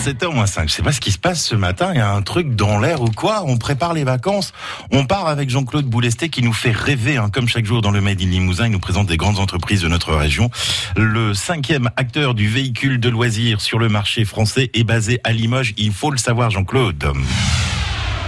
7h moins 5. Je sais pas ce qui se passe ce matin. Il y a un truc dans l'air ou quoi? On prépare les vacances. On part avec Jean-Claude Boulesté qui nous fait rêver. Hein. Comme chaque jour dans le Made in Limousin, il nous présente des grandes entreprises de notre région. Le cinquième acteur du véhicule de loisirs sur le marché français est basé à Limoges. Il faut le savoir, Jean-Claude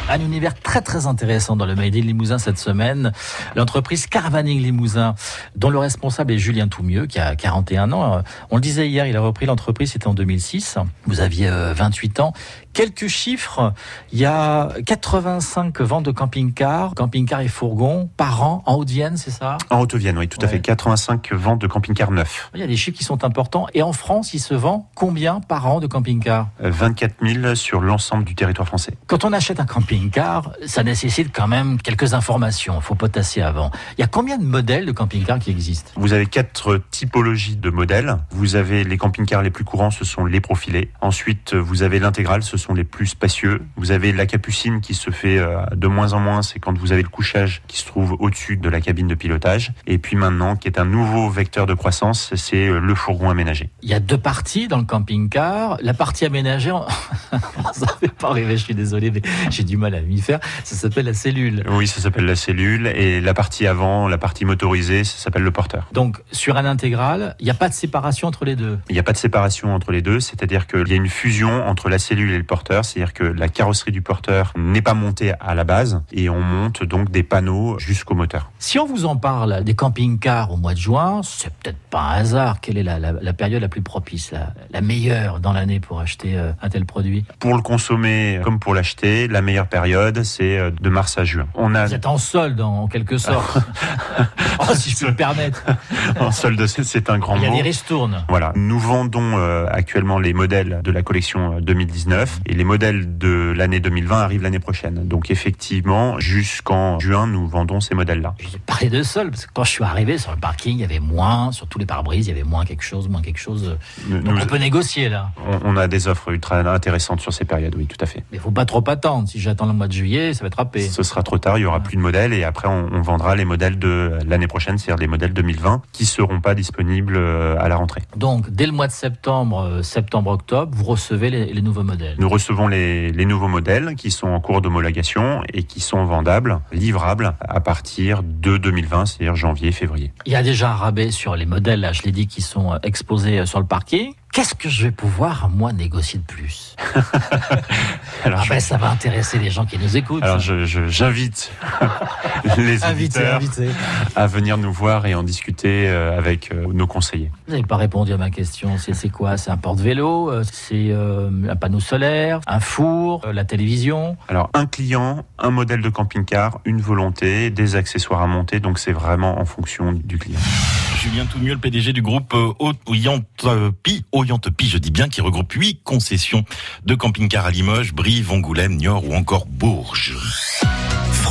un univers très très intéressant dans le Made in Limousin cette semaine. L'entreprise Caravaning Limousin, dont le responsable est Julien Toumieux, qui a 41 ans. On le disait hier, il a repris l'entreprise, c'était en 2006. Vous aviez 28 euh, ans. Quelques chiffres. Il y a 85 ventes de camping-cars, camping-cars et fourgons par an en Haute-Vienne, c'est ça? En Haute-Vienne, oui, tout à fait. 85 ventes de camping-cars neufs. Il y a des chiffres qui sont importants. Et en France, il se vend combien par an de camping-cars 24 000 sur l'ensemble du territoire français. Quand on achète un camping-car, ça nécessite quand même quelques informations. Il faut potasser avant. Il y a combien de modèles de camping-cars qui existent? Vous avez quatre typologies de modèles. Vous avez les camping-cars les plus courants, ce sont les profilés. Ensuite, vous avez l'intégral, ce sont les plus spacieux. Vous avez la capucine qui se fait euh, de moins en moins, c'est quand vous avez le couchage qui se trouve au-dessus de la cabine de pilotage. Et puis maintenant, qui est un nouveau vecteur de croissance, c'est euh, le fourgon aménagé. Il y a deux parties dans le camping-car. La partie aménagée, ça fait pas rêver, je suis désolé, mais j'ai du mal à faire. Ça s'appelle la cellule. Oui, ça s'appelle la cellule. Et la partie avant, la partie motorisée, ça s'appelle le porteur. Donc, sur un intégral, il n'y a pas de séparation entre les deux Il n'y a pas de séparation entre les deux, c'est-à-dire qu'il y a une fusion entre la cellule et le porteur c'est-à-dire que la carrosserie du porteur n'est pas montée à la base et on monte donc des panneaux jusqu'au moteur. Si on vous en parle des camping-cars au mois de juin, c'est peut-être pas un hasard. Quelle est la, période la plus propice, la, meilleure dans l'année pour acheter euh, un tel produit? Pour le consommer comme pour l'acheter, la meilleure période, c'est euh, de mars à juin. On a... Vous êtes en solde en quelque sorte, si je peux me permettre. en solde, c'est un grand mot. Il y a des ristournes. Voilà, nous vendons euh, actuellement les modèles de la collection 2019 et les modèles de l'année 2020 arrivent l'année prochaine. Donc effectivement, jusqu'en juin, nous vendons ces modèles-là. J'ai parlé de sol, parce que quand je suis arrivé sur le parking, il y avait moins, sur tous les pare-brises, il y avait moins quelque chose, moins quelque chose. Donc on peut négocier là. On, a des offres ultra intéressantes sur ces périodes, oui, tout à fait. Mais il faut pas trop attendre. Si j'attends le mois de juillet, ça va être râpé. Ce sera trop tard, il y aura plus de modèles et après on, vendra les modèles de l'année prochaine, c'est-à-dire les modèles 2020, qui seront pas disponibles euh, à la rentrée. Donc dès le mois de septembre, euh, septembre-octobre, vous recevez les, les nouveaux modèles. Nous recevons les, nouveaux modèles qui sont en cours d'homologation et qui sont vendables, livrables à partir de 2020, c'est-à-dire janvier-février. Il y a déjà un rabais sur les modèles, là, je l'ai dit, qui sont exposés sur le parquet. Qu'est-ce que je vais pouvoir, moi, négocier de plus? Alors, ah ben, ça va intéresser les gens qui nous écoutent. Alors, j'invite les auditeurs à venir nous voir et en discuter euh, avec euh, nos conseillers. Vous n'avez pas répondu à ma question. C'est quoi? C'est un porte-vélo? Euh, C'est un panneau solaire? Un four? La télévision? Alors, un client, un modèle de camping-car, une volonté, des accessoires à monter. Donc, c'est vraiment en fonction du client. Julien Toumieux, le PDG du groupe Pi, Pi, je dis bien, qui regroupe huit concessions de camping-car à Limoges, Brive, Angoulême, Niort ou encore Bourges.